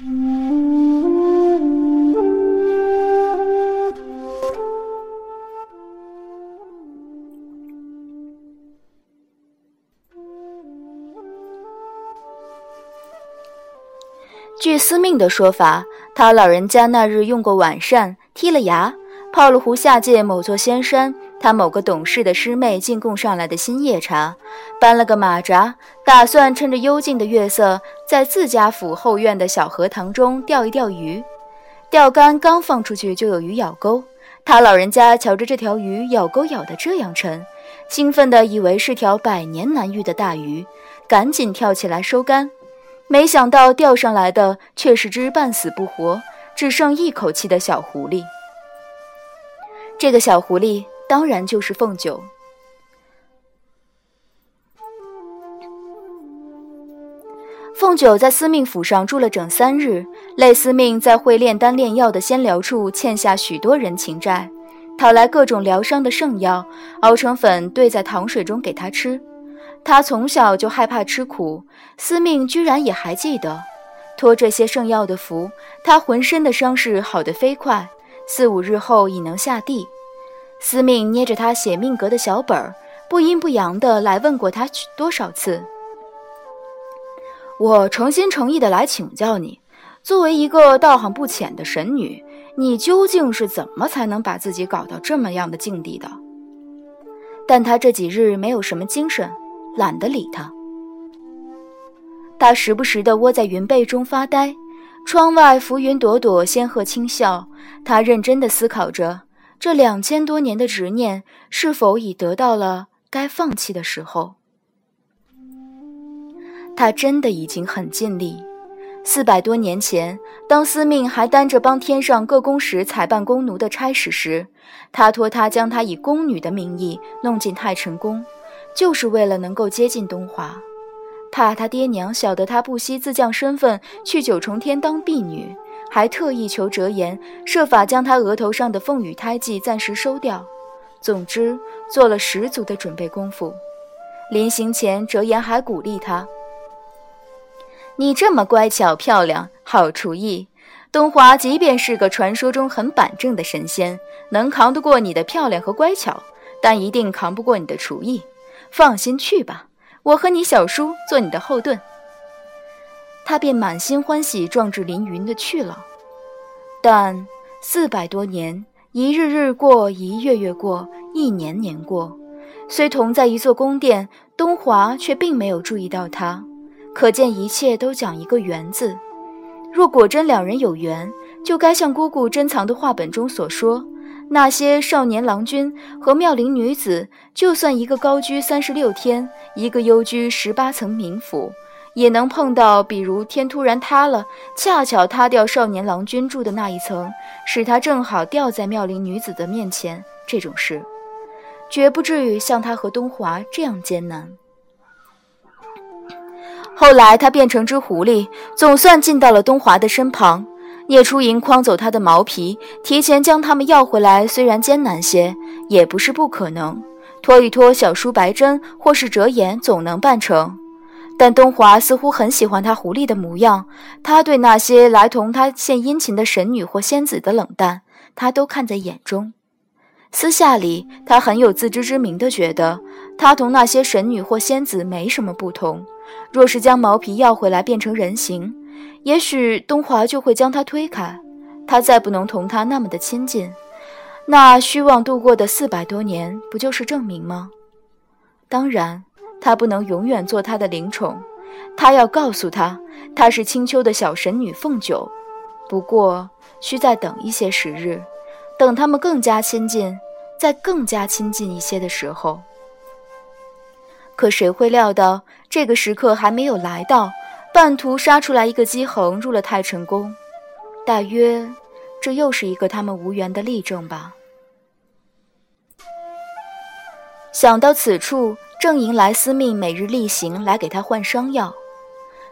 据司命的说法，他老人家那日用过晚膳，剔了牙，泡了壶下界某座仙山他某个懂事的师妹进贡上来的新叶茶，搬了个马扎，打算趁着幽静的月色，在自家府后院的小荷塘中钓一钓鱼。钓竿刚放出去，就有鱼咬钩。他老人家瞧着这条鱼咬钩咬得这样沉，兴奋地以为是条百年难遇的大鱼，赶紧跳起来收竿。没想到钓上来的却是只半死不活、只剩一口气的小狐狸。这个小狐狸当然就是凤九。凤九在司命府上住了整三日，累司命在会炼丹炼药的仙疗处欠下许多人情债，讨来各种疗伤的圣药，熬成粉兑在糖水中给他吃。他从小就害怕吃苦，司命居然也还记得。托这些圣药的福，他浑身的伤势好得飞快，四五日后已能下地。司命捏着他写命格的小本儿，不阴不阳的来问过他多少次。我诚心诚意的来请教你，作为一个道行不浅的神女，你究竟是怎么才能把自己搞到这么样的境地的？但他这几日没有什么精神。懒得理他，他时不时的窝在云被中发呆，窗外浮云朵朵，仙鹤轻笑。他认真的思考着，这两千多年的执念是否已得到了该放弃的时候。他真的已经很尽力。四百多年前，当司命还担着帮天上各宫使采办宫奴的差事时，他托他将他以宫女的名义弄进太晨宫。就是为了能够接近东华，怕他爹娘晓得他不惜自降身份去九重天当婢女，还特意求折颜，设法将他额头上的凤羽胎记暂时收掉。总之，做了十足的准备功夫。临行前，折颜还鼓励他：“你这么乖巧漂亮，好厨艺，东华即便是个传说中很板正的神仙，能扛得过你的漂亮和乖巧，但一定扛不过你的厨艺。”放心去吧，我和你小叔做你的后盾。他便满心欢喜、壮志凌云的去了。但四百多年，一日日过，一月月过，一年年过，虽同在一座宫殿，东华却并没有注意到他。可见一切都讲一个缘字。若果真两人有缘，就该像姑姑珍藏的画本中所说。那些少年郎君和妙龄女子，就算一个高居三十六天，一个幽居十八层冥府，也能碰到，比如天突然塌了，恰巧塌掉少年郎君住的那一层，使他正好掉在妙龄女子的面前，这种事，绝不至于像他和东华这样艰难。后来他变成只狐狸，总算进到了东华的身旁。聂初莹诓走他的毛皮，提前将他们要回来，虽然艰难些，也不是不可能。拖一拖小叔白珍，或是折颜，总能办成。但东华似乎很喜欢他狐狸的模样，他对那些来同他献殷勤的神女或仙子的冷淡，他都看在眼中。私下里，他很有自知之明的觉得，他同那些神女或仙子没什么不同。若是将毛皮要回来，变成人形。也许东华就会将他推开，他再不能同他那么的亲近。那虚妄度过的四百多年，不就是证明吗？当然，他不能永远做他的灵宠。他要告诉他，她是青丘的小神女凤九。不过，需再等一些时日，等他们更加亲近，再更加亲近一些的时候。可谁会料到，这个时刻还没有来到。半途杀出来一个姬恒，入了太晨宫。大约，这又是一个他们无缘的例证吧。想到此处，正迎来司命每日例行来给他换伤药。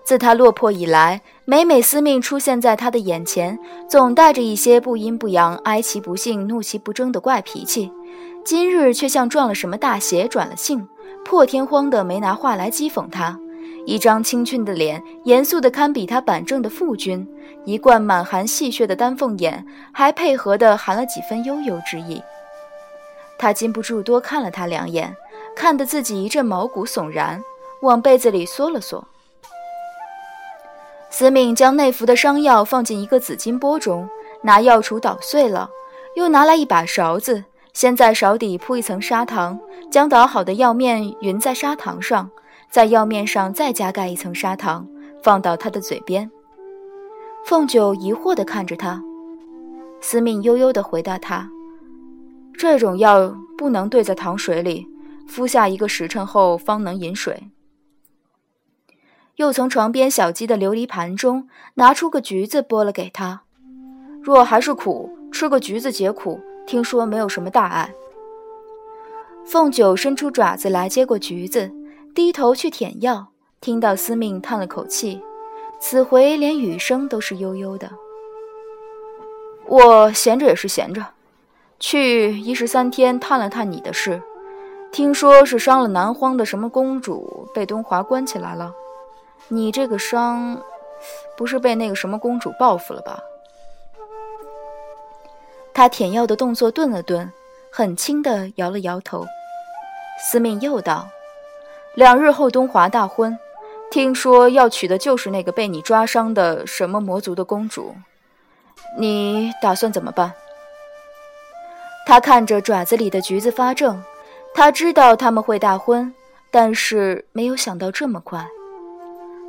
自他落魄以来，每每司命出现在他的眼前，总带着一些不阴不阳、哀其不幸、怒其不争的怪脾气。今日却像撞了什么大邪，转了性，破天荒的没拿话来讥讽他。一张清俊的脸，严肃的堪比他板正的父君，一贯满含戏谑的丹凤眼，还配合的含了几分悠悠之意。他禁不住多看了他两眼，看得自己一阵毛骨悚然，往被子里缩了缩。司命将内服的伤药放进一个紫金钵中，拿药杵捣碎了，又拿来一把勺子，先在勺底铺一层砂糖，将捣好的药面匀在砂糖上，在药面上再加盖一层砂糖，放到他的嘴边。凤九疑惑地看着他，司命悠悠地回答他：“这种药不能兑在糖水里，敷下一个时辰后方能饮水。”又从床边小鸡的琉璃盘中拿出个橘子，剥了给他。若还是苦，吃个橘子解苦，听说没有什么大碍。凤九伸出爪子来接过橘子，低头去舔药，听到司命叹了口气，此回连雨声都是悠悠的。我闲着也是闲着，去一十三天探了探你的事，听说是伤了南荒的什么公主，被东华关起来了。你这个伤，不是被那个什么公主报复了吧？他舔药的动作顿了顿，很轻地摇了摇头。司命又道：“两日后东华大婚，听说要娶的就是那个被你抓伤的什么魔族的公主。你打算怎么办？”他看着爪子里的橘子发怔，他知道他们会大婚，但是没有想到这么快。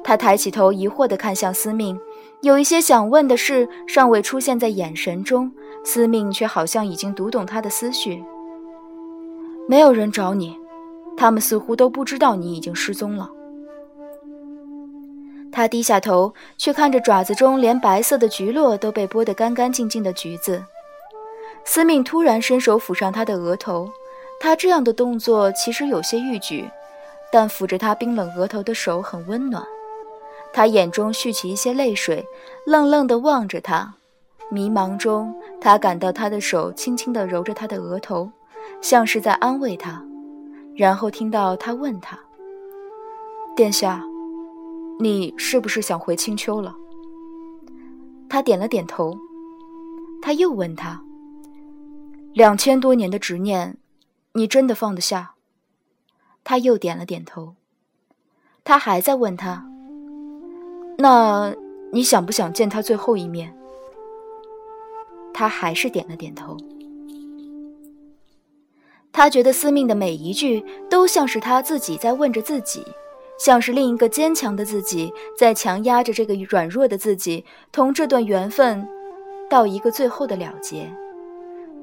他抬起头，疑惑地看向司命，有一些想问的事尚未出现在眼神中，司命却好像已经读懂他的思绪。没有人找你，他们似乎都不知道你已经失踪了。他低下头，却看着爪子中连白色的橘络都被剥得干干净净的橘子。司命突然伸手抚上他的额头，他这样的动作其实有些欲举，但抚着他冰冷额头的手很温暖。他眼中蓄起一些泪水，愣愣地望着他。迷茫中，他感到他的手轻轻地揉着他的额头，像是在安慰他。然后听到他问他：“殿下，你是不是想回青丘了？”他点了点头。他又问他：“两千多年的执念，你真的放得下？”他又点了点头。他还在问他。那你想不想见他最后一面？他还是点了点头。他觉得司命的每一句都像是他自己在问着自己，像是另一个坚强的自己在强压着这个软弱的自己，同这段缘分到一个最后的了结。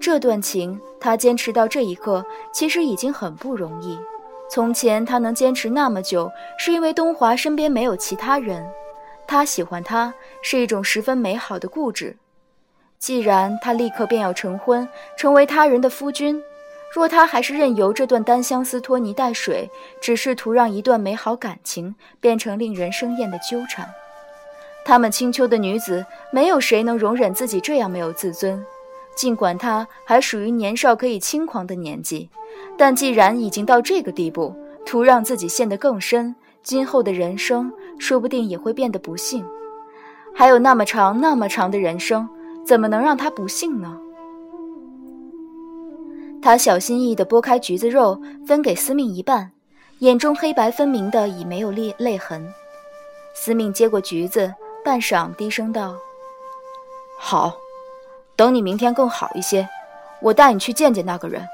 这段情，他坚持到这一刻，其实已经很不容易。从前他能坚持那么久，是因为东华身边没有其他人。他喜欢她是一种十分美好的固执。既然他立刻便要成婚，成为他人的夫君，若他还是任由这段单相思拖泥带水，只是图让一段美好感情变成令人生厌的纠缠。他们青丘的女子，没有谁能容忍自己这样没有自尊。尽管他还属于年少可以轻狂的年纪，但既然已经到这个地步，图让自己陷得更深。今后的人生说不定也会变得不幸，还有那么长那么长的人生，怎么能让他不幸呢？他小心翼翼地剥开橘子肉，分给司命一半，眼中黑白分明的已没有泪泪痕。司命接过橘子，半晌低声道：“好，等你明天更好一些，我带你去见见那个人。”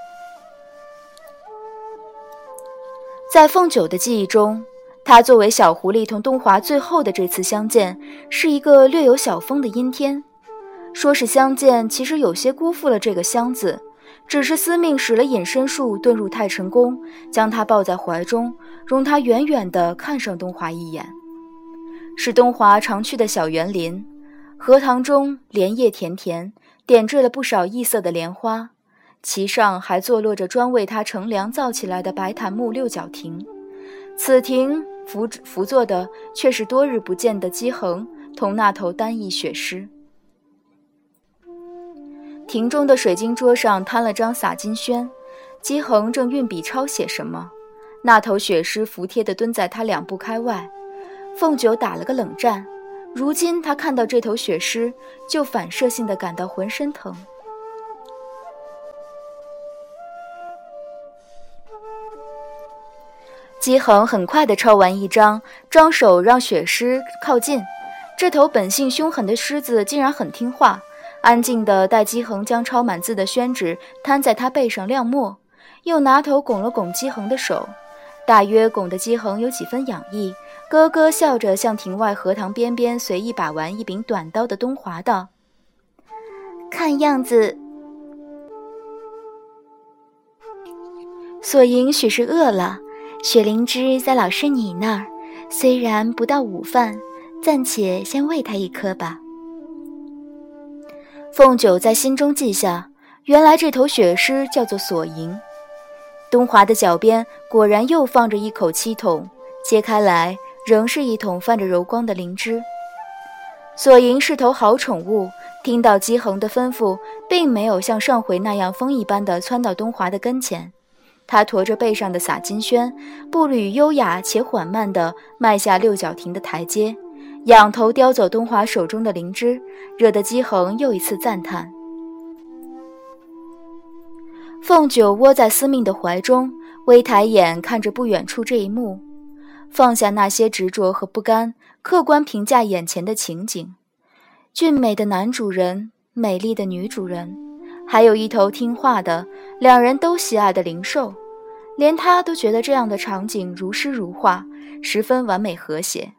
在凤九的记忆中。他作为小狐狸同东华最后的这次相见，是一个略有小风的阴天。说是相见，其实有些辜负了这个“相”字。只是司命使了隐身术，遁入太晨宫，将他抱在怀中，容他远远地看上东华一眼。是东华常去的小园林，荷塘中莲叶田田，点缀了不少异色的莲花，其上还坐落着专为他乘凉造起来的白檀木六角亭。此亭。扶扶坐的却是多日不见的姬恒同那头单翼雪狮。亭中的水晶桌上摊了张洒金轩，姬恒正运笔抄写什么，那头雪狮服帖地蹲在他两步开外，凤九打了个冷战。如今他看到这头雪狮，就反射性的感到浑身疼。姬恒很快的抄完一张，张手让雪狮靠近。这头本性凶狠的狮子竟然很听话，安静的待姬恒将抄满字的宣纸摊在他背上亮墨，又拿头拱了拱姬恒的手，大约拱得姬恒有几分痒意，咯咯笑着向庭外荷塘边边随意把玩一柄短刀的东华道：“看样子，索银许是饿了。”雪灵芝在老师你那儿，虽然不到午饭，暂且先喂他一颗吧。凤九在心中记下，原来这头雪狮叫做索银。东华的脚边果然又放着一口漆桶，揭开来仍是一桶泛着柔光的灵芝。索银是头好宠物，听到姬恒的吩咐，并没有像上回那样风一般的窜到东华的跟前。他驮着背上的洒金轩，步履优雅且缓慢地迈下六角亭的台阶，仰头叼走东华手中的灵芝，惹得姬恒又一次赞叹。凤九窝在司命的怀中，微抬眼看着不远处这一幕，放下那些执着和不甘，客观评价眼前的情景：俊美的男主人，美丽的女主人，还有一头听话的、两人都喜爱的灵兽。连他都觉得这样的场景如诗如画，十分完美和谐。